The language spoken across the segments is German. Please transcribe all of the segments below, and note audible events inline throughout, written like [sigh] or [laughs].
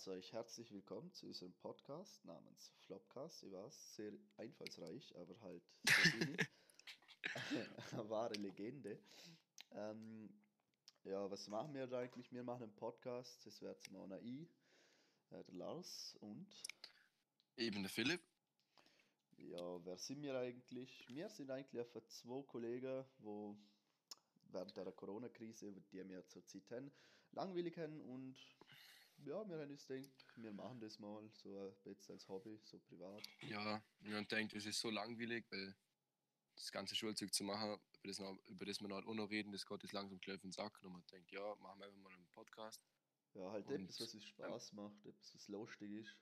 heiße euch herzlich willkommen zu unserem Podcast namens Flopcast. Ich weiß, sehr einfallsreich, aber halt [laughs] wahre Legende. Ähm, ja, was machen wir da eigentlich? Wir machen einen Podcast, das wäre Simona I, äh, der Lars und eben der Philipp. Ja, wer sind wir eigentlich? Wir sind eigentlich einfach zwei Kollegen, die während der Corona-Krise, die wir zurzeit haben, langweilig haben und ja, wir haben uns gedacht, wir machen das mal so ein bisschen als Hobby, so privat. Ja, wir haben gedacht, es ist so langweilig, weil das ganze Schulzeug zu machen, über das, noch, über das wir noch auch noch reden, das geht jetzt langsam gleich auf den Sack. Und man denkt, ja, machen wir einfach mal einen Podcast. Ja, halt und, etwas, was uns Spaß macht, etwas, was lustig ist.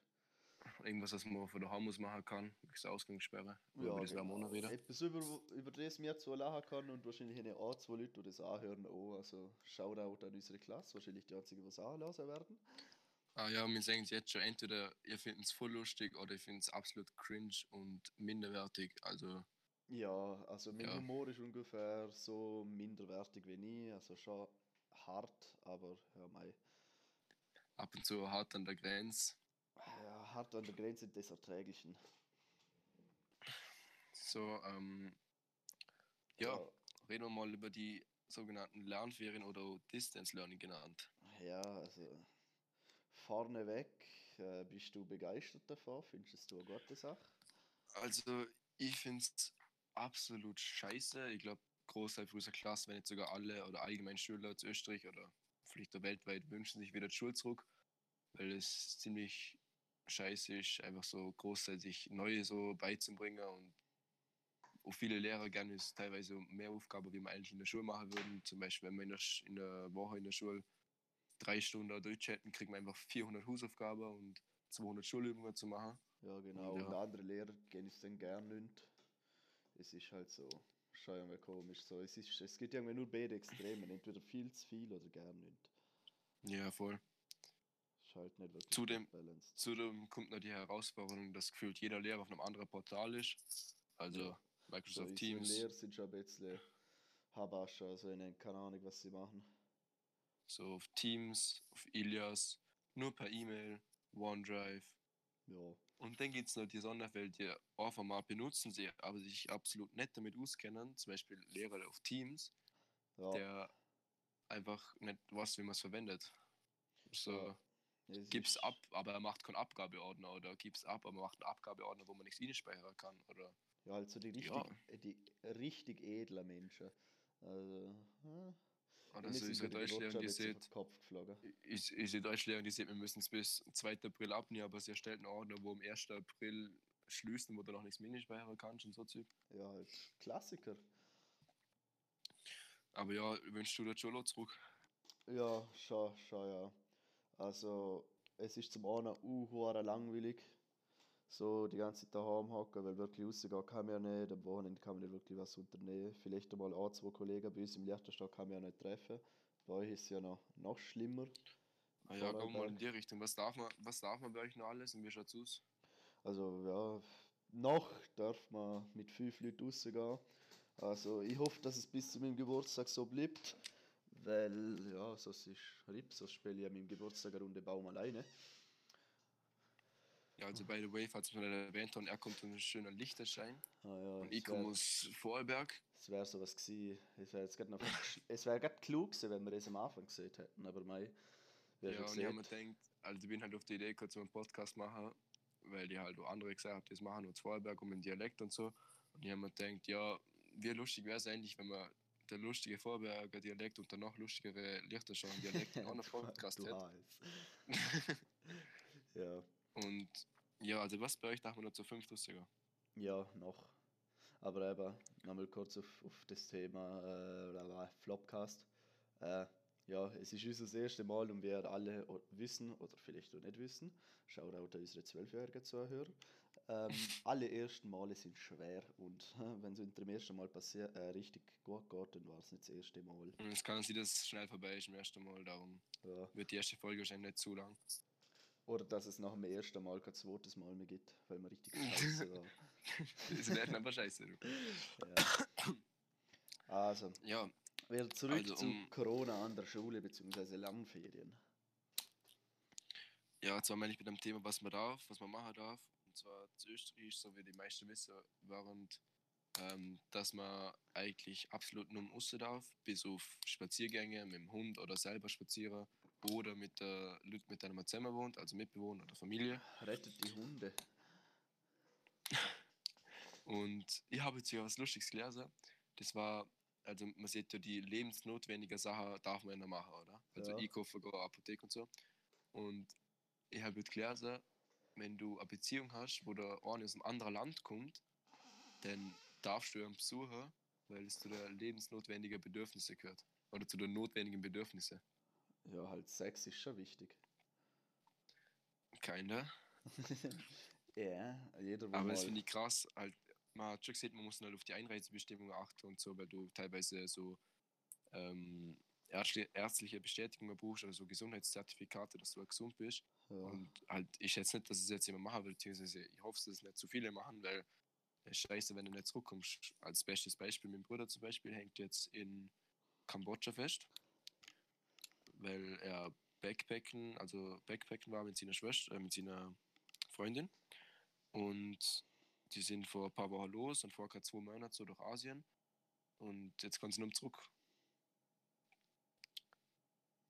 Irgendwas, was man von daheim aus machen kann, wie Ausgangssperre. Ja, über das genau. wir wieder. Etwas, über, über das mir zu lachen kann und wahrscheinlich eine A, zwei Leute, die das anhören, auch. Also Shoutout an unsere Klasse, wahrscheinlich die einzigen, die es anlassen werden. Ah ja, wir sagen es jetzt schon, entweder ihr findet es voll lustig oder ihr findet es absolut cringe und minderwertig. Also. Ja, also mein ja. Humor ist ungefähr so minderwertig wie nie. Also schon hart, aber ja, mei. Ab und zu hart an der Grenze. Ja, hart an der Grenze des Erträglichen. So, ähm, ja, ja, reden wir mal über die sogenannten Lernferien oder Distance Learning genannt. Ja, also vorneweg, äh, bist du begeistert davon? Findest du eine gute Sache? Also, ich finde es absolut scheiße. Ich glaube, Großteil unserer Klasse, wenn nicht sogar alle oder allgemein Schüler aus Österreich oder vielleicht auch weltweit wünschen sich wieder die Schule zurück, weil es ziemlich scheiße ist, einfach so großzeitig Neue so beizubringen und auch viele Lehrer gerne ist teilweise mehr Aufgaben, wie man eigentlich in der Schule machen würden. Zum Beispiel, wenn wir in der, in der Woche in der Schule drei Stunden Deutsch hätten, kriegt man einfach 400 Hausaufgaben und 200 Schulübungen zu machen. Ja, genau. Und, ja. und andere Lehrer gehen es dann gerne nicht. Es ist halt so, schon irgendwie komisch. So, es, ist, es gibt irgendwie nur beide Extreme, entweder viel zu viel oder gar nicht. Ja, voll. Ist halt nicht wirklich zudem, zudem kommt noch die Herausforderung, dass gefühlt jeder Lehrer auf einem anderen Portal ist. Also ja. Microsoft so, Teams. Die Lehrer sind schon ein bisschen Habascha, also ich keine Ahnung, was sie machen. So auf Teams, auf Ilias, nur per E-Mail, OneDrive. Ja. Und dann gibt es noch die Sonderfälle, die einfach mal benutzen sie, aber sich absolut nicht damit auskennen. Zum Beispiel Lehrer auf Teams, ja. der einfach nicht weiß, wie man es verwendet. So, ja. gib's ab, aber er macht keinen Abgabeordner oder gib's ab, aber er macht einen Abgabeordner, wo man nichts reinspeichern kann. Oder, ja, also die richtig, ja. die richtig edlen Menschen. Also, oder so ist in Deutschland, die sieht, ist, ist in Deutschland, sieht, wir müssen es bis 2. April abnehmen, aber sie erstellt einen Ordner, wo am 1. April schließt und wo du noch nichts minispeichern kannst und so Zeug. Ja, halt Klassiker. Aber ja, wünschst du das schon zurück? Ja, schon, schon, ja. Also, es ist zum einen uh, langweilig so die ganze Zeit daheim hocken, weil wirklich rausgehen kann man ja nicht. Am Wochenende kann man nicht wirklich was unternehmen. Vielleicht einmal ein, zwei Kollegen bei uns im Liechtenstein kann man ja nicht treffen. Bei euch ist es ja noch, noch schlimmer. Ah ja, gehen wir mal in die Richtung. Was darf, man, was darf man bei euch noch alles und wie schaut es aus? Also ja, noch darf man mit fünf Leuten rausgehen. Also ich hoffe, dass es bis zu meinem Geburtstag so bleibt. Weil, ja, sonst ist Rips, sonst spiele ich an meinem Geburtstag eine Runde Baum alleine. Ja, also by the way, falls man erwähnt hat, er kommt von einem schönen Lichterschein. Ah, ja, und ich komme aus Vorarlberg. Es wäre sowas gewesen. Es wäre noch, es gerade klug gewesen, wenn wir das am Anfang gesehen hätten, aber mei. Ja, und ich habe mir gedacht, also ich bin halt auf die Idee gekommen, so einen Podcast machen, weil die halt auch andere gesagt haben, das machen aus Vorarlberg um den Dialekt und so. Und ich habe mir gedacht, ja, wie lustig wäre es eigentlich, wenn man der lustige Vorberger Dialekt und der noch lustigere Lichterschein Dialekt in [laughs] einem Podcast hätte. [laughs] ja. Und ja, also was bei euch darf man noch zu fünf lustiger? Ja, noch. Aber eben, nochmal kurz auf, auf das Thema äh, Flopcast. Äh, ja, es ist unser erstes Mal und wir alle wissen, oder vielleicht auch nicht wissen, schaut auch unsere zwölfjährigen Zuhörer, ähm, [laughs] alle ersten Male sind schwer und äh, [laughs] wenn es unter dem ersten Mal passiert, äh, richtig gut geht, dann war es nicht das erste Mal. Es kann sein, dass es schnell vorbei ist im ersten Mal, darum ja. wird die erste Folge wahrscheinlich nicht zu lang. Oder dass es nach dem ersten Mal kein zweites Mal mehr gibt, weil man richtig scheiße war. [laughs] das ist aber scheiße. Ja. Also, ja. wieder zurück also, um, zu Corona an der Schule bzw. Langferien. ja, zwar meine ich mit dem Thema, was man darf, was man machen darf. Und zwar zu Österreich, so wie die meisten wissen, während ähm, dass man eigentlich absolut nur im darf, bis auf Spaziergänge mit dem Hund oder selber spazieren oder mit der Leute, mit denen man zusammen wohnt, also Mitbewohner oder Familie. Rettet die Hunde. Und ich habe jetzt hier was Lustiges gelesen. Das war, also man sieht ja, die lebensnotwendigen Sachen darf man ja machen, oder? Also ja. einkaufen, gehen, Apotheke und so. Und ich habe jetzt gelesen, wenn du eine Beziehung hast, wo der eine aus einem anderen Land kommt, dann darfst du ihn besuchen, weil es zu den lebensnotwendigen Bedürfnissen gehört. Oder zu den notwendigen Bedürfnissen. Ja, halt Sex ist schon wichtig. Keiner. [laughs] ja, jeder Aber das finde ich krass. Halt, man hat schon gesehen, man muss halt auf die Einreisebestimmungen achten und so, weil du teilweise so ähm, ärztliche Bestätigungen brauchst oder so Gesundheitszertifikate, dass du halt gesund bist. Ja. Und halt, ich schätze nicht, dass es jetzt jemand machen will, beziehungsweise ich hoffe, dass es nicht zu viele machen, weil es scheiße, wenn du nicht zurückkommst. Als bestes Beispiel, mein Bruder zum Beispiel hängt jetzt in Kambodscha fest, weil er Backpacken, also Backpacken war mit seiner Schwester, äh, mit seiner Freundin. Und die sind vor ein paar Wochen los und vor zwei Monaten so durch Asien. Und jetzt kommen sie nur zurück.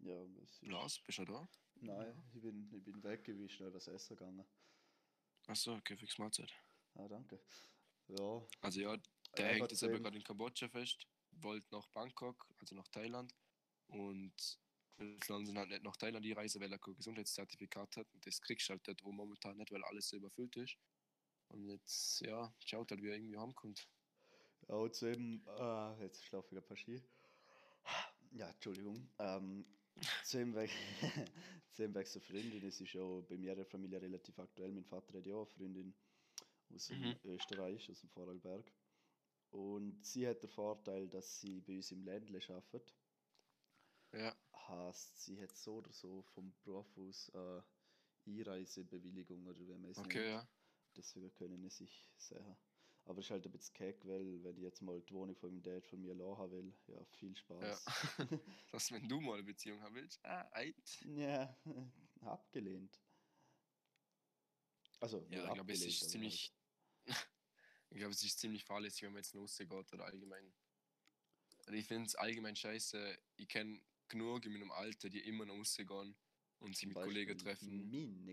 Ja, Lars, bist du da? Nein, ich bin, ich bin weg, ich bin schnell was essen gegangen. Achso, okay, fix Mahlzeit. Ah, danke. Ja. Also ja, der hängt jetzt aber gerade in Kambodscha fest, wollte nach Bangkok, also nach Thailand. Und jetzt sind halt nicht nach Thailand die Reise, weil er kein Gesundheitszertifikat hat. Und das kriegst du halt dort momentan nicht, weil alles so überfüllt ist. Und jetzt, ja, schaut halt, wie er irgendwie heimkommt. Ja, und zu eben, äh, jetzt schlafe ich ein paar Ski. Ja, Entschuldigung. Ähm, zu ihm weg, [laughs] zu ihm weg zur Freundin, das ist ja bei mir in der Familie relativ aktuell. Mein Vater hat ja auch eine Freundin aus mhm. Österreich, aus dem Vorarlberg. Und sie hat den Vorteil, dass sie bei uns im Ländle arbeitet. Heißt, sie hat so oder so vom Beruf aus äh, Einreisebewilligung oder wie man es okay, nennt. Ja. Deswegen können sie sich sehen. Aber es ist halt ein bisschen keck, weil wenn ich jetzt mal die Wohnung von meinem Dad von mir lassen will, ja, viel Spaß. Ja. [laughs] [laughs] das, wenn du mal eine Beziehung haben willst, ah, eid. Ja, [laughs] abgelehnt. Also, ja, ich glaube, es ist ziemlich, ich glaube, es ist ziemlich fahrlässig, wenn man jetzt losgeht oder allgemein. Also ich finde es allgemein scheiße. Ich kenne genug in meinem Alter, die immer noch rausgehen und sich mit Beispiel Kollegen treffen. Min,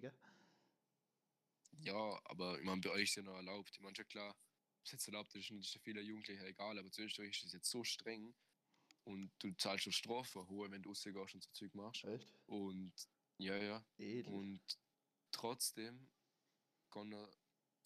Ja, aber ich meine, bei euch ist ja noch erlaubt. Ich meine, schon klar, es jetzt erlaubt ist, ist ja viele Jugendliche egal, aber zu Österreich ist es jetzt so streng und du zahlst schon Strafe hohe, wenn du rausgehst und so Zeug machst. Echt? Und ja, ja. Edel. Und trotzdem kann er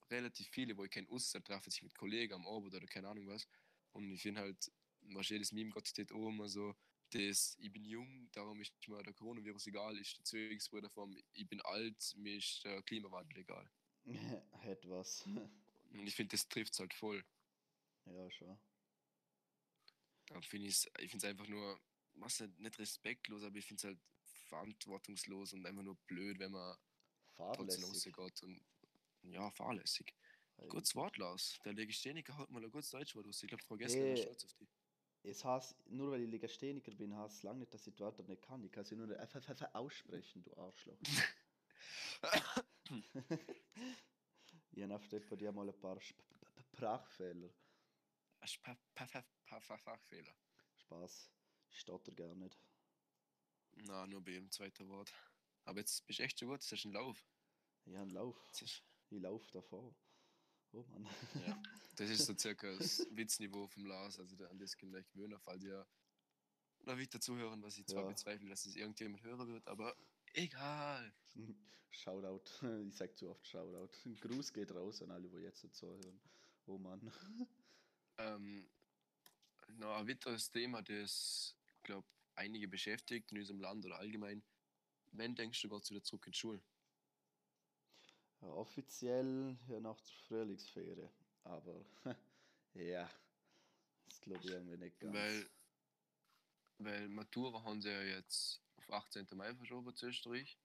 relativ viele, wo ich keinen Ausser treffen sich mit Kollegen am Abend oder keine Ahnung was. Und ich finde halt, was jedes Meme Gott steht auch immer so, das, ich bin jung, darum ist mir der Coronavirus egal, ist der Zwillingsbruder vom, ich bin alt, mir ist der Klimawandel egal. [laughs] Hätte was. Und ich finde, das trifft es halt voll. Ja, schon. Da finde ich es einfach nur, was nicht, nicht respektlos, aber ich finde es halt verantwortungslos und einfach nur blöd, wenn man Fahrlässig. trotzdem und ja, fahrlässig. Kurz wortlos. Der Legastheniker haut mal ein gutes Deutschwort aus. Ich glaube, Frau Gessler hey. stolz auf dich. Es heißt, nur weil ich Legastheniker bin, heißt es lange nicht, dass ich die Wörter nicht kann. Ich kann sie nur einfach aussprechen, du Arschloch. [laughs] ich habe bei dir mal ein paar Sprachfehler. Sprachfehler. Spaß. Ich stotter gar nicht. Na, nur bei jedem zweiten Wort. Aber jetzt bist du echt schon gut, das ist ein Lauf. Ja, ein Lauf. Ich laufe davor. Oh Mann. Ja, [laughs] das ist so circa das Witzniveau vom Lars. Also an das kann ich gewöhnen, falls ihr noch weiter zuhören, was ich zwar ja. bezweifle, dass es irgendjemand hören wird, aber egal. [laughs] Shoutout. [laughs] Ich sag zu oft Shoutout. Ein Gruß geht raus an alle, die jetzt dazu hören. Oh Mann. Ähm, noch ein weiteres Thema, das, ich glaube, einige beschäftigt in unserem Land oder allgemein. Wann denkst du, geht wieder zurück in die Schule? Offiziell ja nach der Frühlingsferie. Aber [laughs] ja, das glaube ich irgendwie nicht ganz. Weil, weil Matura haben sie ja jetzt auf 18. Mai verschoben zu Österreich.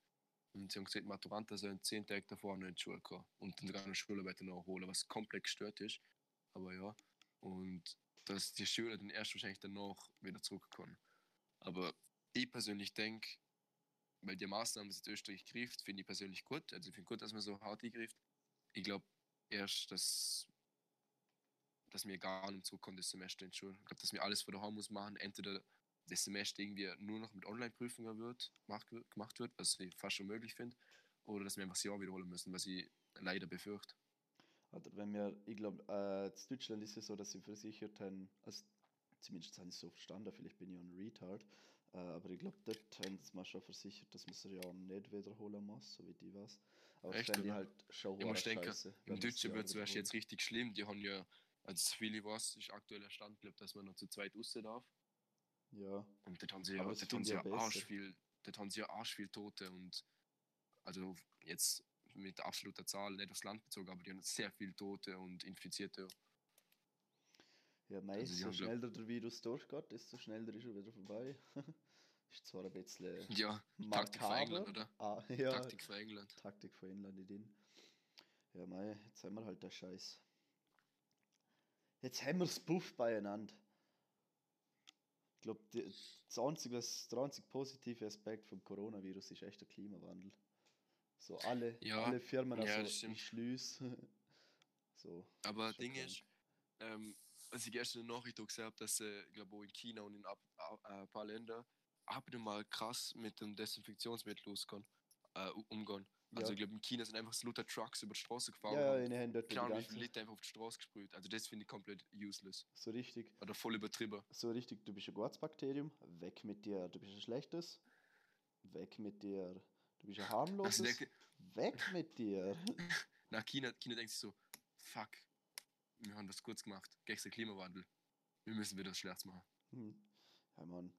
Und sie haben gesagt, Maturanten sollen 10 Tage davor noch in die Schule kommen und dann sogar eine Schularbeit nachholen, was komplett gestört ist. Aber ja. Und dass die Schüler dann erst wahrscheinlich danach wieder zurückkommen. Aber ich persönlich denke, weil die Maßnahmen, die Österreich griff, finde ich persönlich gut. Also ich finde gut, dass man so hart eingreift. Ich glaube erst, dass, dass wir gar nicht zurückkommen, das Semester in die Schule. Ich glaube, dass wir alles von daheim muss machen. Entweder das Semester irgendwie nur noch mit Online-Prüfungen wird- gemacht wird, was ich fast schon möglich finde, oder dass wir einfach das Jahr wiederholen müssen, was ich leider befürchte. Oder wenn wir, ich glaube, äh, in Deutschland ist es so, dass sie versichert haben, also zumindest habe ich es so verstanden, vielleicht bin ich ein Retard, äh, aber ich glaube, dort haben sie mal schon versichert, dass man es ja nicht wiederholen muss, so wie die was. Aber das Echt, fände ich halt schon Ich muss denken, scheisse, wenn Im Deutschen wird es jetzt richtig schlimm. Die haben ja, also so viel ich weiß, ist aktuell der Stand, glaub, dass man noch zu zweit raus darf. Ja, Und dort haben sie ja, dort haben sie ja ja arsch viel, dort haben sie ja arsch viel Tote und also jetzt mit absoluter Zahl, nicht aufs Land bezogen, aber die haben sehr viel Tote und Infizierte. Ja mei, Also glaub- schneller der Virus durchgeht, desto schneller ist er wieder vorbei. [laughs] ist zwar ein bisschen Ja, Taktik von makaber, England, oder? Ah, ja, Taktik von England. Taktik von England in den. Ja, mei, jetzt haben wir halt den Scheiß. Jetzt haben wir das Puff beieinander. Ich glaube, das einzige, der einzige positive Aspekt vom Coronavirus ist echt der Klimawandel. So alle, Ja, alle Firmen, ja, also ich schließe. [laughs] so. Aber Ding krank. ist, ähm, als ich gestern eine Nachricht auch gesehen habe, dass, äh, glaube, auch in China und in ab, ab, äh, ein paar Ländern abnormal krass mit dem Desinfektionsmittel ausgehen, äh, umgehen. Also, Ja. ich glaube, in China sind einfach so lauter Trucks über die Straße gefahren Ja, ja, und in die keine Ahnung, wie ganze, viel Liter einfach auf die Straße gesprüht. Also, das finde ich komplett useless. so richtig, Oder voll übertrieben. so richtig, du bist ein gutes Bakterium, weg mit dir, du bist ein schlechtes, weg mit dir, du bist ein [laughs] harmloses, Also, weg mit dir. [laughs] nach China, China denkt sich so, fuck, wir haben was kurz gemacht, den Klimawandel. Wir müssen wieder was Schlechtes machen. Hm. Ja, Mann,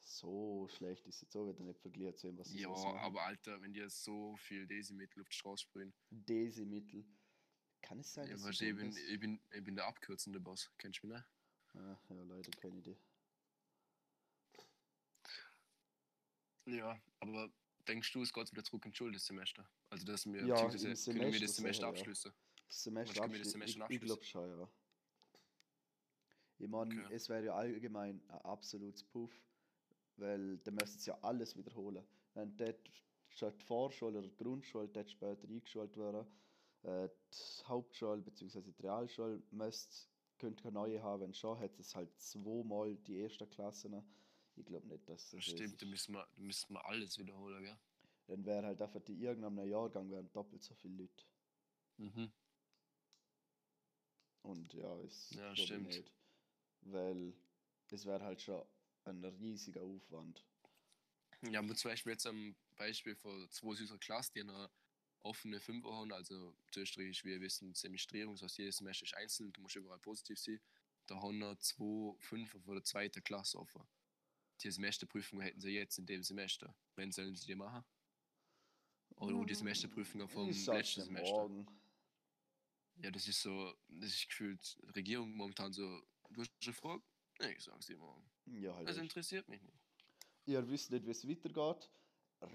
so schlecht ist es so wieder nicht verglichen zu dem, was sie Ja, aber Alter, wenn die so viel Desimittel auf die Straße sprühen, Desi-Mittel. Kann es sein, Ja, dass weißt, ich, bin, das- ich, bin, ich bin der abkürzende Boss. Kennst du mich nicht? Ah, ja, leider keine Idee. Ja, aber denkst du, es geht wieder zurück ins Schulsemester? Also, dass wir, Ja, können wir Semester das Semester sicher, ja. Abschließen? Semester Semester ich, ich abschließen? glaube schon, ja. Ich meine, Okay. es wäre ja allgemein ein absolutes Puff, weil dann müssten sie ja alles wiederholen. Wenn dort schon die Vorschule oder die Grundschule dort später eingeschult werden, äh, die Hauptschule bzw. die Realschule müsste, könnte keine neue haben, wenn schon, hat es halt zweimal die ersten Klassen. Ich glaube nicht, dass das Das stimmt, ist. da müssen wir, da müssen wir alles wiederholen, gell? Dann wäre halt einfach die irgendeinem Jahrgang wären doppelt so viele Leute. Mhm. Und ja, es Ja, stimmt. nicht. Weil es wäre halt schon ein riesiger Aufwand. Ja, aber zum Beispiel jetzt am Beispiel von zwei unserer Klasse, die eine offene 5 haben, also zu Österreich, wir wissen, Semestrierung, das heißt, jedes Semester ist einzeln, du musst überall positiv sein. Da haben wir zwei Fünfer von der zweiten Klasse offen. Die Semesterprüfungen hätten sie jetzt in dem Semester. Wann sollen sie die machen? Oder die Semesterprüfungen vom Ich sag's letzten Semester. morgen. Ja, das ist so, das ist gefühlt die Regierung momentan so, du hast eine Frage? Nee, ich sag's dir morgen. Ja, halt. Das echt. interessiert mich nicht. Ihr wisst nicht, wie es weitergeht.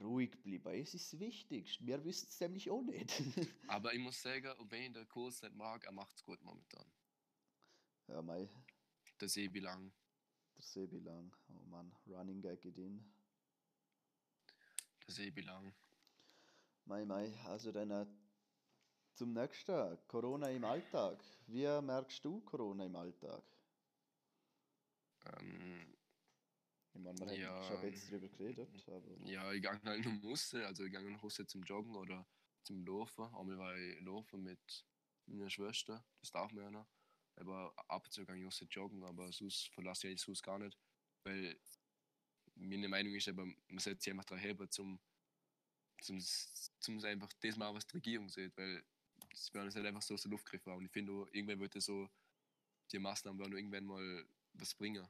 Ruhig bleiben, es ist wichtig. Wir wissen es nämlich auch nicht. [laughs] Aber ich muss sagen, wenn ich den Kurs nicht mag, er macht's gut momentan. ja, mei, Der Sebi lang. der Sebi lang. Oh Mann, Running Gag in den. Der Sebi lang. Mei, mei, also äh, zum nächsten. Corona im Alltag. Wie merkst du Corona im Alltag? Ähm, Ich meine, wir Ja. haben schon ein bisschen drüber geredet, aber ja, ich gehe halt nur raus, also ich gehe nur raus zum Joggen oder zum Laufen. Einmal war ich laufen mit meiner Schwester, das darf man ja noch. Aber ab und zu gehe ich raus joggen, aber sonst verlasse ich das Haus gar nicht. Weil meine Meinung ist aber, man sollte sich einfach daran heben, zum, zum, zum einfach das mal, was die Regierung sieht, weil werden jetzt halt einfach so aus der Luft gegriffen. Und ich finde, irgendwann das so, die Maßnahmen werden irgendwann mal was bringen.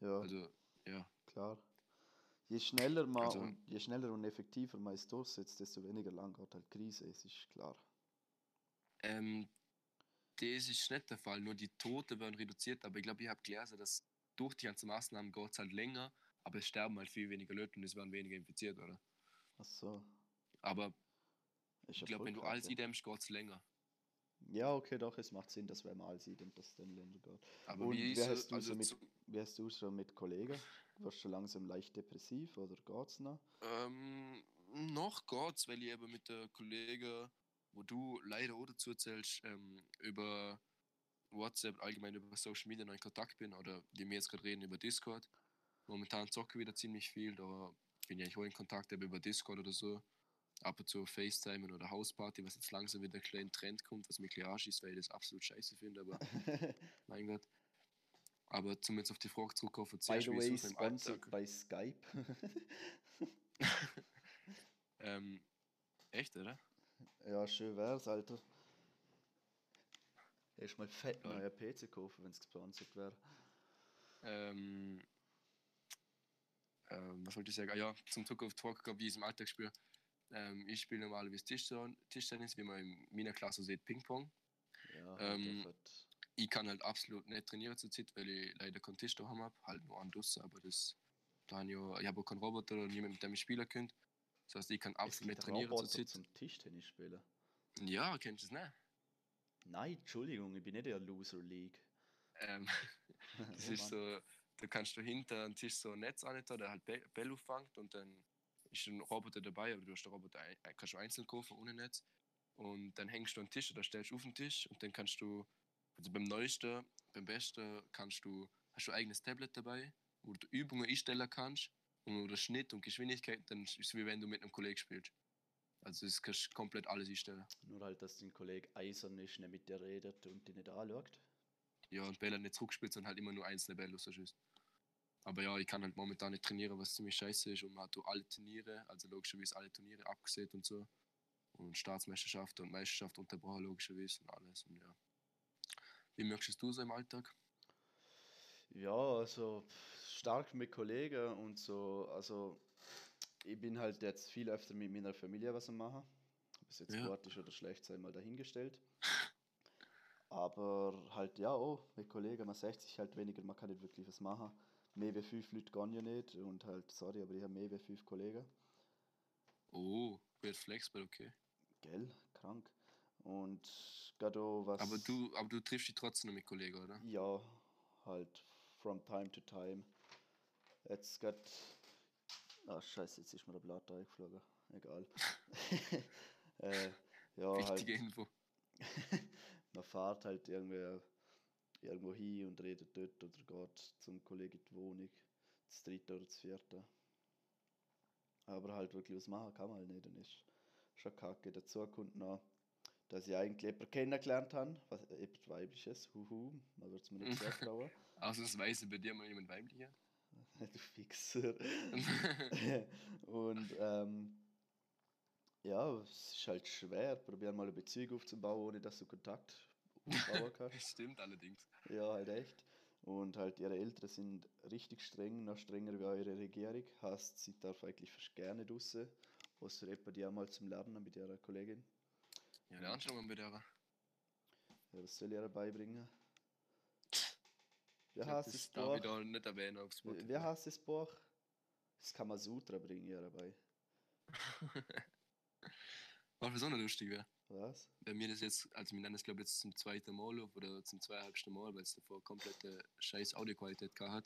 ja. Also, ja. Klar. Je schneller man Also- und je schneller und effektiver man es durchsetzt, desto weniger lang geht halt die Krise, es ist klar. Ähm, das ist nicht der Fall, nur die Tote werden reduziert, aber ich glaube, ich habe gelesen, dass durch die ganzen Maßnahmen geht es halt länger, aber es sterben halt viel weniger Leute und es werden weniger infiziert, oder? Ach so. Aber Ich glaube, wenn du ja. eindämmst, geht es länger. Ja, okay, doch, es macht Sinn, dass wenn man alles sieht und das dann länger geht. Aber Und wie ist hast du also so mit- hast du schon mit Kollegen? Warst du schon langsam leicht depressiv oder geht's noch? Ähm, noch geht's, weil ich eben mit der Kollegen, wo du leider auch dazu zählst, ähm, über WhatsApp, allgemein über Social Media noch in Kontakt bin oder die wir jetzt gerade reden über Discord. Momentan zocke ich wieder ziemlich viel, da bin ich eigentlich auch in Kontakt über Discord oder so. Ab und zu FaceTime oder Hausparty, was jetzt langsam wieder ein kleiner Trend kommt, was mir klar ist, weil ich das absolut scheiße finde, aber [laughs] mein Gott. Aber zum jetzt auf die Frage zurückkommen, By the way, sponsored by Skype. [laughs] ähm, echt, oder? ja, schön wär's, Alter. Erstmal fett Geil. neuer PC kaufen, wenn es gesponsert wäre. Ähm, ähm, was wollte ich sagen? Ah, ja, zum Zurück auf Talk, wie ich es im Alltag spiele. Ähm, ich spiele normalerweise Tischten- Tischtennis, wie man in meiner Klasse sieht, Ping-Pong. Ja, Ähm, Ich kann halt absolut nicht trainieren zur Zeit, weil ich leider keinen Tisch daheim habe. Halt nur an Dusse, aber das. Da habe ich, habe auch keinen Roboter oder niemanden, mit dem ich spielen könnte. Das heißt, ich kann absolut nicht trainieren Roboter Zeit. zum Tischtennis spielen. Ja, kennst du es nicht? Nein, Entschuldigung, ich bin nicht in der Loser League. Ähm, [laughs] [laughs] das ist Mann. so, da kannst du hinter einem Tisch so ein Netz an, der halt Bä- Bälle auffängt und dann ist ein Roboter dabei, aber du hast den Roboter ein, ein- kannst du einzeln kaufen ohne Netz. Und dann hängst du an den Tisch oder stellst auf den Tisch und dann kannst du, also beim neuesten, beim besten kannst du, hast du ein eigenes Tablet dabei, wo du Übungen einstellen kannst und oder Schnitt und Geschwindigkeit, dann ist es wie wenn du mit einem Kollegen spielst. Also das kannst du komplett alles einstellen. Nur halt, dass dein Kollege eisern ist, nicht mit dir redet und dich nicht anschaut. Ja, und Bälle nicht zurückspielt, sondern halt immer nur einzelne Bälle rausschießt. Aber ja, ich kann halt momentan nicht trainieren, was ziemlich scheiße ist. Und man hat auch alle Turniere, also logischerweise alle Turniere abgesehen und so. Und Staatsmeisterschaft und Meisterschaft unterbrochen, logischerweise und alles. Und ja. Wie möchtest du so im Alltag? Ja, also stark mit Kollegen und so. Also ich bin halt jetzt viel öfter mit meiner Familie was am machen. Ob es jetzt Ja. gut ist oder schlecht, sei mal dahingestellt. Aber halt ja auch mit Kollegen, man sagt sich halt weniger, man kann nicht wirklich was machen. Mehr wie fünf Leute gehen ja nicht und halt, sorry, aber ich habe mehr wie fünf Kollegen. Oh, weird flexibel, okay. Gell, krank. Und gerade auch was. Aber du, aber du triffst dich trotzdem noch mit Kollegen, oder? Ja, halt from time to time. Jetzt gerade. Ah, scheiße, jetzt ist mir der Blatt eingeflogen. Egal. [laughs] [laughs] äh, ja, Wichtige halt, Info. [laughs] man fährt halt irgendwie irgendwo hin und redet dort oder geht zum Kollegen in die Wohnung. Das dritte oder das vierte. Aber halt wirklich was machen kann man halt nicht. Dann ist schon kacke. Dazu kommt noch, dass ich eigentlich jemanden kennengelernt habe, was jemand weibliches, huhu, man würde es mir nicht zutrauen. [laughs] Ausnahmsweise bei dir mal jemand weiblicher. [laughs] du Fixer. [laughs] und ähm, ja, es ist halt schwer. Probier mal eine Beziehung aufzubauen, ohne dass du Kontakt. [laughs] Stimmt allerdings. ja, halt echt. Und halt ihre Eltern sind richtig streng, noch strenger wie eure Regierung. Heißt, sie darf eigentlich fast gerne raus. Außer etwa die einmal zum Lernen mit ihrer Kollegin. Ja, noch mal mit der. Ja, was soll ich ihr beibringen? Wie Das heißt das darf ich Buch? nicht erwähnen auf Spotify. Wie heißt das Buch? Das Kamasutra bringe ich ihr dabei. [laughs] Was für so eine lustig wäre. Was? Wenn mir das jetzt, also wir nennen das glaube ich jetzt zum zweiten Mal auf oder zum zweieinhalbsten Mal, weil es davor komplette scheiß Audioqualität gehabt hat.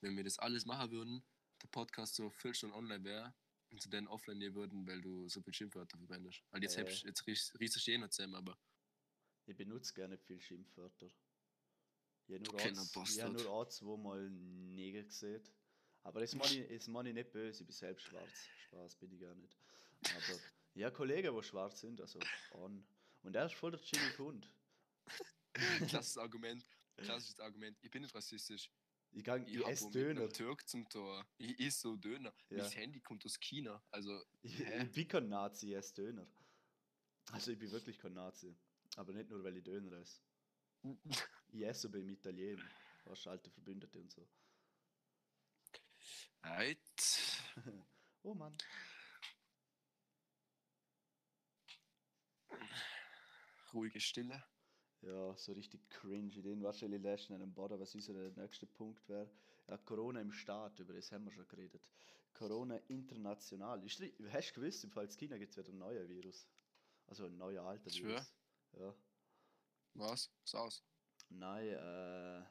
Wenn wir das alles machen würden, der Podcast so viel schon online wäre und sie dann offline nehmen würden, weil du so viel Schimpfwörter verwendest. Weil jetzt, Äh. hebst- jetzt riechst du eh noch zusammen, aber Ich benutze gerne viel Schimpfwörter. Ich habe nur, Kleiner ein, ich habe Bastard. nur ein, zweimal Neger gesehen. Aber das meine ich, das meine ich nicht böse, ich bin selbst schwarz. Spaß bin ich gar nicht. Aber ja, Kollegen, die schwarz sind, also an. Und er ist voll der chillige Hund. [laughs] klassisches Argument, klassisches Argument, ich bin nicht rassistisch. Ich, gang, Ich, ich esse Döner. Türk zum Tor. Ich esse so Döner. Ja. Mein Handy kommt aus China. Also, Ich, Hä? ich bin kein Nazi, ich esse Döner. Also ich bin wirklich kein Nazi. Aber nicht nur, weil ich Döner esse. [laughs] Ich esse beim Italiener. Weißt du, alte Verbündete und so. right. [laughs] Oh Mann. Ruhige Stille. Ja, so richtig cringe Ideen. Wahrscheinlich lässt in einem Boden, was unser nächster Punkt wäre. Ja, Corona im Staat, über das haben wir schon geredet. Corona international. Ist, hast du gewusst, im Fall China gibt es wieder ein neuer Virus? Also ein neuer alter Schwör? Virus. Ja. Was? SARS. Nein, äh.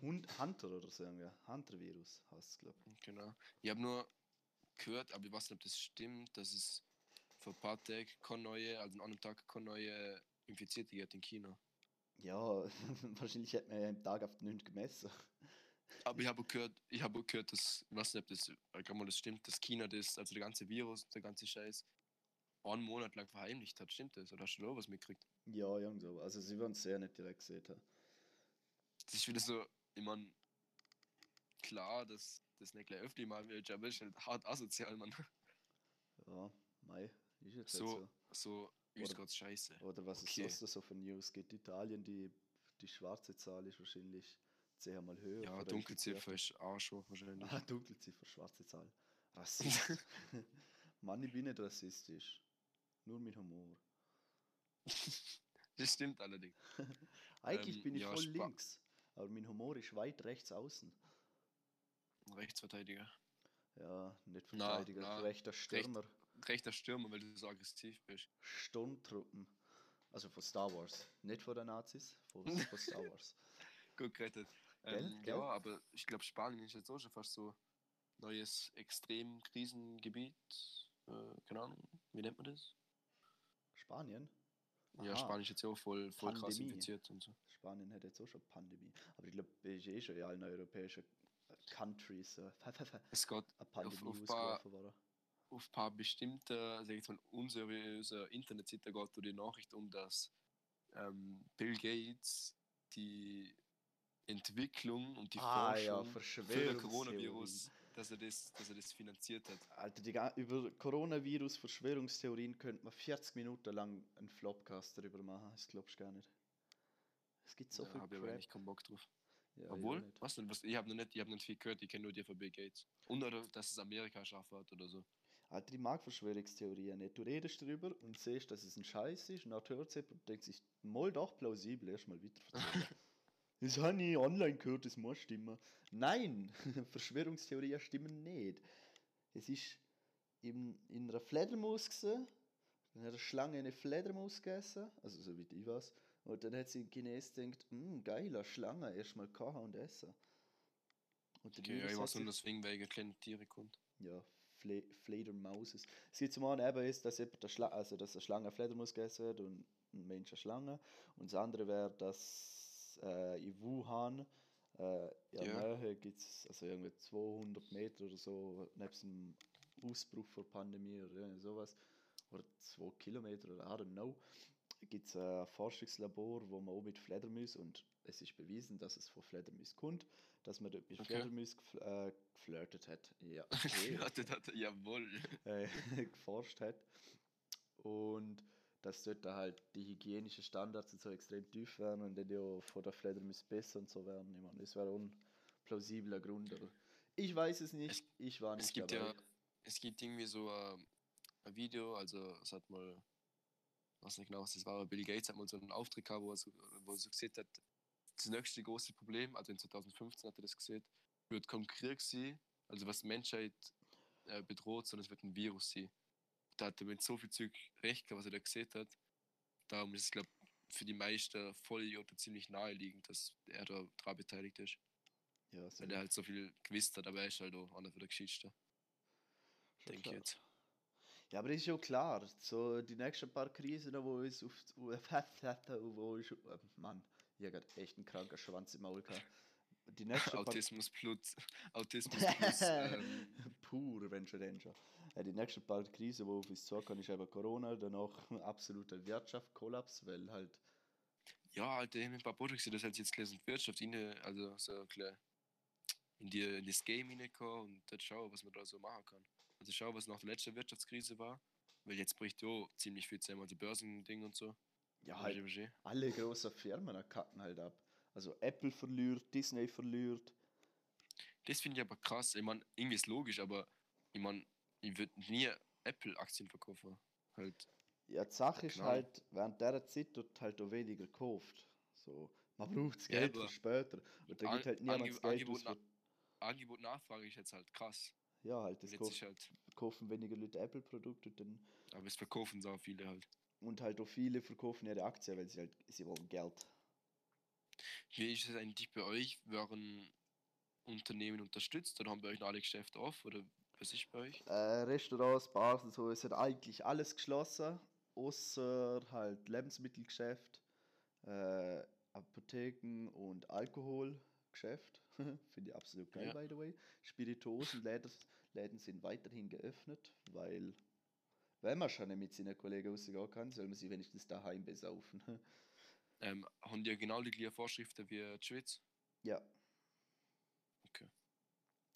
Hund Hunter oder so irgendwie. Hunter-Virus heißt es, glaube ich. Genau. Ich habe nur gehört, aber ich weiß nicht, ob das stimmt, dass es vor ein paar Tagen keine neue, also an einem Tag keine neue Infizierte gibt in China. Ja, [laughs] wahrscheinlich hätte man ja am Tag auf nichts gemessen. Aber ich habe gehört, ich habe gehört, dass, ich weiß nicht, ob das, ich glaube mal, das stimmt, dass China das, also der ganze Virus, der ganze Scheiß, einen Monat lang verheimlicht hat. Stimmt das? Oder hast du da auch was mitgekriegt? Ja, irgend so. Also sie werden es sehr nicht direkt gesehen haben. Das ist wieder so, ich meine, klar, dass das nicht gleich öfter mal wird, aber ist halt hart asozial, man. Ja, mei, ist jetzt So, halt so, ist Oder- gerade scheiße. so. Oder was okay. es sonst so für News gibt. Italien, die, die schwarze Zahl ist wahrscheinlich zehnmal höher. Ja, Dunkelziffer ist Arsch hoch wahrscheinlich. Ah, Dunkelziffer, schwarze Zahl. Rassist. [laughs] Mann, ich bin nicht rassistisch. Nur mit Humor. Das stimmt allerdings. [laughs] Eigentlich Ähm, bin ich ja, voll Spa- links. Aber mein Humor ist weit rechts außen. Rechtsverteidiger. Ja, nicht Na, Verteidiger, na, rechter Stürmer. Rechter Stürmer, weil du so aggressiv bist. Sturmtruppen. Also von Star Wars. Nicht von den Nazis, von, von Star Wars. [laughs] Gut gerettet. Ähm, gell? ja, aber ich glaube, Spanien ist jetzt auch schon fast so neues Extremkrisengebiet. Äh, keine Ahnung, wie nennt man das? Spanien? Ja, Aha. Spanien ist jetzt ja auch voll, voll krass infiziert und so. Spanien hat jetzt auch schon Pandemie. Aber ich glaube, ist eh schon in allen europäischen Countries äh, [laughs] Es geht Pandemie auf paar-. Auf ein paar bestimmte, sag ich mal, unseriöse Internetseiten geht da die Nachricht um, dass ähm, Bill Gates die Entwicklung und die ah ja, Forschung für den Verschwörungstheorien. Coronavirus, dass er das, dass er das finanziert hat. Alter, die, über Coronavirus, Verschwörungstheorien könnte man 40 Minuten lang einen Flopcast darüber machen. Das glaubst du gar nicht. Es gibt so da viel habe ich aber eigentlich keinen Bock drauf. Ja, Obwohl, was denn, was, ich habe noch nicht, ich nicht viel gehört, ich kenne nur die von Bill Gates. Und oder dass es Amerika schaffen hat oder so. Alter, ich mag Verschwörungstheorien nicht. Du redest darüber und siehst, dass es ein Scheiß ist und dann hört jemand und denkt sich, mal doch plausibel, erstmal weiter. [laughs] Das habe ich online gehört, das muss stimmen. Nein, [laughs] Verschwörungstheorien stimmen nicht. Es ist in, in einer Fledermaus gesehen, dann hat eine Schlange eine Fledermaus gegessen, also so wie ich weiß, und dann hat sie in Chines gedacht, hm, geil, eine Schlange, erstmal kochen und essen. Und Okay, ja, ich weiß nur, deswegen, weil ich kleine Tiere kommt. ja, Fle Fledermauses. Es gibt zum einen eben ist, dass, jemand eine Schla also, dass eine Schlange Fledermaus gegessen hat und ein Mensch eine Schlange. Und das andere wäre, dass äh, in Wuhan äh, in Ja. der Nähe gibt es, also irgendwie 200 Meter oder so, nebst dem Ausbruch der Pandemie oder sowas, oder 2 Kilometer oder I don't know, gibt es ein Forschungslabor, wo man auch mit Fledermäusen und es ist bewiesen, dass es von Fledermäusen kommt, dass man dort mit Okay. Fledermäusen gefl äh, geflirtet hat. Ja, [laughs] das hat, jawohl. äh, [laughs] geforscht hat. Und dass dort halt die hygienischen Standards so extrem tief wären und dann ja von der Fledermaus besser und so werden. Ich meine, das wäre ein plausibler Grund. Aber ich weiß es nicht, ich war nicht Es gibt dabei. ja, es gibt irgendwie so äh, ein Video, also es hat mal, ich weiß nicht genau, was das war, aber Bill Gates hat mal so einen Auftritt gehabt, wo er so, wo er so gesehen hat, das nächste große Problem, also in 2015 hat er das gesehen, wird kein Krieg sein, also was die Menschheit äh, bedroht, sondern es wird ein Virus sein. Da hat er mit so viel Zeug recht gehabt, was er da gesehen hat. Darum ist es, glaube für die meisten Vollidioten ziemlich naheliegend, dass er da daran beteiligt ist. ja, Weil er halt so viel gewusst hat, aber er ist halt auch einer von der Geschichte. Denke ich jetzt. Ja, aber das ist schon klar. So die nächsten paar Krisen, wo es auf [laughs] wo ich, äh, Mann, ich habe gerade echt einen kranken Schwanz im Maul gehabt. Die nächsten paar Autismus plus. [laughs] Autismus plus. ähm, [laughs] Pur, wenn schon denn schon. Äh, die nächste bald Krise, wo auf uns zukommt, ist eben Corona, danach ein absoluter Wirtschaftskollaps, weil halt, ja, Alter, ich hab ein paar Produkte, das hat jetzt gelesen, Wirtschaft also so klar, in, die, in das Game hineinkommen und dort schauen, was man da so machen kann. Also schauen, was nach der letzten Wirtschaftskrise war. Weil jetzt bricht ja ziemlich viel zusammen, also Börsending und so. ja, Weißt halt alle großen Firmen kacken halt ab. Also Apple verliert, Disney verliert. Das finde ich aber krass. Ich meine, irgendwie ist logisch, aber ich meine, ich würde nie Apple-Aktien verkaufen. Halt, Ja, die Sache ist Genau. halt, während dieser Zeit wird halt auch weniger gekauft. So, man braucht das Ja, Geld aber für später. Und da gibt halt niemand das Ange- Geld Angebot aus. für- Angebot Nachfrage ist jetzt halt krass. Ja, halt, das ist halt, kaufen weniger Leute Apple-Produkte dann aber es verkaufen so viele halt. Und halt auch viele verkaufen ihre Aktien, weil sie halt, sie wollen Geld. Wie ist es eigentlich bei euch? Werden Unternehmen unterstützt oder haben bei euch noch alle Geschäfte auf? Oder was ist bei euch? Äh, Restaurants, Bars und so, es hat eigentlich alles geschlossen, außer halt Lebensmittelgeschäft, äh, Apotheken und Alkoholgeschäft. [laughs] Finde ich absolut geil, Ja. by the way. Spirituosenläden Läden sind weiterhin geöffnet, weil, wenn man schon nicht mit seinen Kollegen rausgehen kann, soll man sie wenigstens daheim besaufen. [laughs] Ähm, haben die ja genau die gleichen Vorschriften wie die Schweiz? ja. Okay.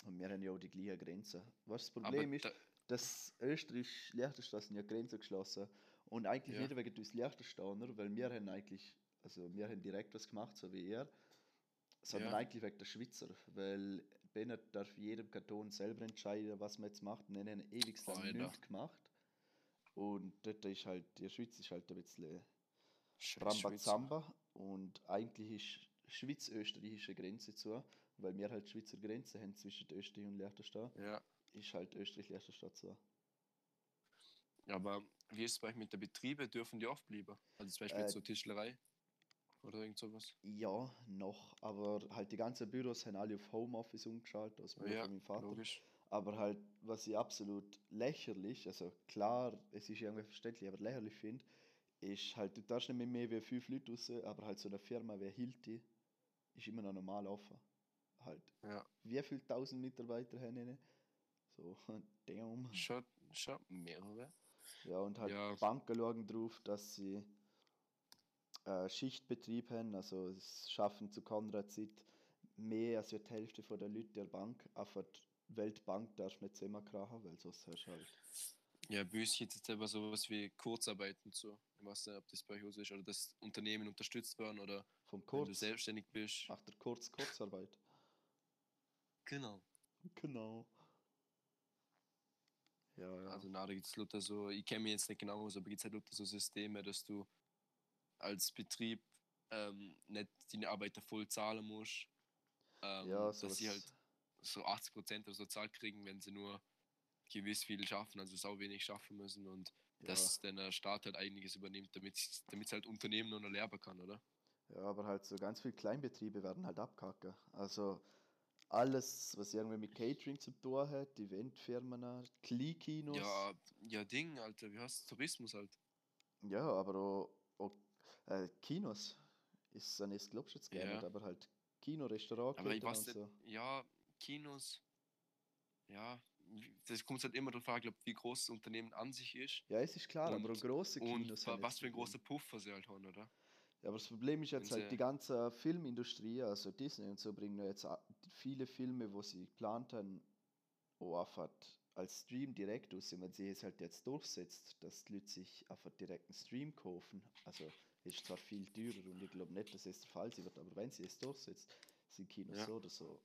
Und wir haben ja auch die gleichen Grenzen. Was das Aber Problem ist, da, dass Österreich, Liechtenstein ja Grenzen geschlossen. Und eigentlich Ja. nicht wegen uns Liechtensteiner, weil wir haben eigentlich, also wir haben direkt was gemacht, so wie ihr, sondern Ja. eigentlich wegen der Schweizer. Weil Bennett darf jedem Kanton selber entscheiden, was man jetzt macht. Und dann haben ewig lang nichts gemacht. Und dort ist halt, die Schweiz ist halt ein bisschen. Rambazamba. Und eigentlich ist schweiz-österreichische Grenze zu, weil wir halt Schweizer Grenze haben zwischen Österreich und Liechtenstein, Ja, ist halt Österreich-Liechtenstein zu. aber wie ist es bei euch mit den Betrieben? Dürfen die aufbleiben? Also zum Beispiel Äh, so Tischlerei oder irgend sowas? Ja, noch, aber halt die ganzen Büros haben alle auf Homeoffice umgeschaltet, aus Ja, von meinem Vater. logisch. Aber halt, was ich absolut lächerlich, also klar, es ist irgendwie verständlich, aber lächerlich finde, ist halt, du darfst nicht mehr, mehr wie fünf Leute raus, aber halt so eine Firma wie Hilti ist immer noch normal offen. Halt, Ja, wie viele tausend Mitarbeiter haben die? So, [laughs] damn. schon, schon mehrere. Ja, und halt Ja. Banken schauen drauf, dass sie äh, Schichtbetrieb haben, also es schaffen zu Konrad-Zeit mehr als die Hälfte von der Leute der Bank. Einfach die Weltbank darf nicht zusammenkrachen, weil sonst hast du halt. Ja, bei uns gibt es jetzt aber sowas wie Kurzarbeit und so. Ich weiß nicht, ob das bei euch ist oder dass Unternehmen unterstützt werden oder Vom wenn du Kurz. selbstständig bist. Ach, der Kurz Kurzarbeit. Genau. Genau. Ja, ja. Also na, da gibt es lauter so, ich kenne mich jetzt nicht genau aus, aber gibt es halt lauter so Systeme, dass du als Betrieb ähm, nicht deine Arbeiter voll zahlen musst. Ähm, ja, dass sie halt so 80% oder so zahlt kriegen, wenn sie nur gewiss viel schaffen, also sau wenig schaffen müssen und ja. dass dann der Staat halt einiges übernimmt, damit es halt Unternehmen noch erlernen kann, oder? Ja, aber halt so ganz viele Kleinbetriebe werden halt abkacken. Also alles, was irgendwie mit Catering zu tun hat, Eventfirmen, Kleikinos. Ja, ja, Ding, Alter, wie heißt Tourismus halt? Ja, aber auch, auch äh, Kinos ist glaubst du jetzt gar Ja. aber halt Kino, Restaurant, Aber ich und weiß nicht, so. ja, Kinos, ja, das kommt halt immer darauf an, glaub, wie groß das Unternehmen an sich ist Ja, es ist klar, aber und- grosse und Kinos haben was für ein großer Puffer sie halt haben, oder? Ja, aber das Problem ist jetzt halt die ganze Filmindustrie, also Disney und so, bringen jetzt viele Filme, wo sie geplant haben, auch einfach als Stream direkt aus. Und wenn sie es halt jetzt durchsetzt, dass die Leute sich einfach direkt einen Stream kaufen, also ist zwar viel teurer und ich glaube nicht, dass es der Fall sein wird, aber wenn sie es durchsetzt, sind Kinos Ja. so oder so,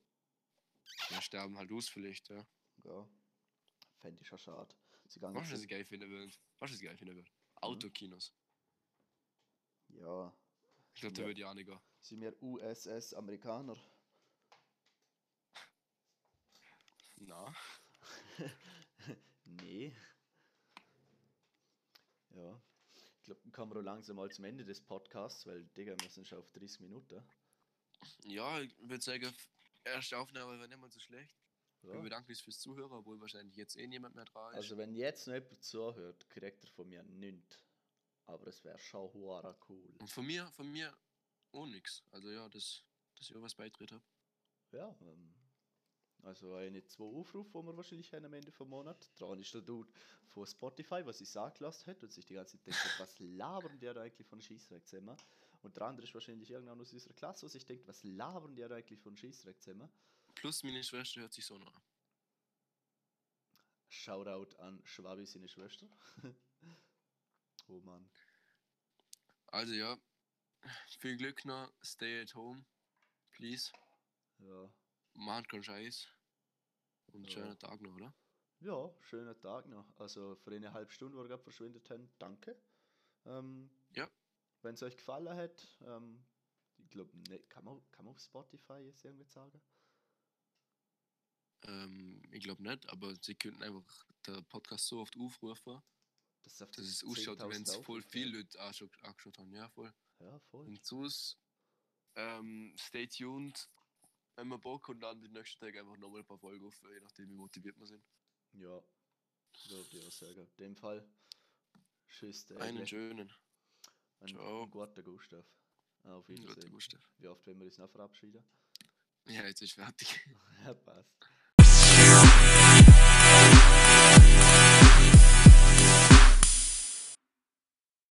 Die sterben halt aus vielleicht, ja. ja, fände ich schon schade. Sie Was ich geil finden würde? Was ich geil finden würde? Autokinos. ja, Ich glaube, da Ja. würde ich auch nicht gehen. sind wir USS-Amerikaner? Na, Nee. Ja. Ich glaube, dann kommen wir langsam mal zum Ende des Podcasts, weil, Digga, wir sind schon auf 30 Minuten. ja, ich würde sagen, erste Aufnahme war nicht mal so schlecht. Ja. Wir bedanken uns fürs Zuhören, obwohl wahrscheinlich jetzt eh niemand mehr dran ist. Also, wenn jetzt noch jemand zuhört, kriegt er von mir nichts. Aber es wäre schon hure cool. Und von mir, von mir auch nix. Also ja, das, dass ich auch was beitritt habe. Ja, ähm, also eine, zwei Aufrufe, die wir wahrscheinlich haben am Ende vom Monat. Dran ist der Dude von Spotify, was sich sagen gelassen hat und sich die ganze Zeit denkt, [laughs] was labern die da eigentlich von Scheissdreck zusammen? Und der andere ist wahrscheinlich irgendwann aus unserer Klasse, was sich denkt, was labern die da eigentlich von Scheissdreck zusammen? Plus meine Schwester hört sich so noch an. Shoutout an Schwabi, seine Schwester. [laughs] oh Mann. Also ja, viel Glück noch. Stay at home. Please. Ja. Macht keinen Scheiß. Und Ja. schönen Tag noch, oder? ja, schöner Tag noch. Also für eine halbe Stunde, wo wir gerade verschwindet haben, danke. Ähm, Ja. Wenn es euch gefallen hat, ähm, ich glaube, ne, kann, man, kann man auf Spotify jetzt irgendwie sagen? Ähm, ich glaube nicht, aber sie könnten einfach den Podcast so oft aufrufen, Das dass es ausschaut, 10.000 wenn es voll viele Leute angeschaut angeschaut haben. Ja, voll. Ja, voll. Und sonst Ähm, stay tuned. Wenn wir Bock und dann die nächsten Tage einfach nochmal ein paar Folgen auf, je nachdem wie motiviert wir sind. Ja, würde ich auch sagen. In dem Fall, tschüss. Einen Tägle. schönen. Ein, Ciao. ein guter Gustav. Auf Guten Wiedersehen. Gustav. Wie oft wollen wir uns noch verabschieden? Ja, jetzt ist fertig. [laughs] ja, passt.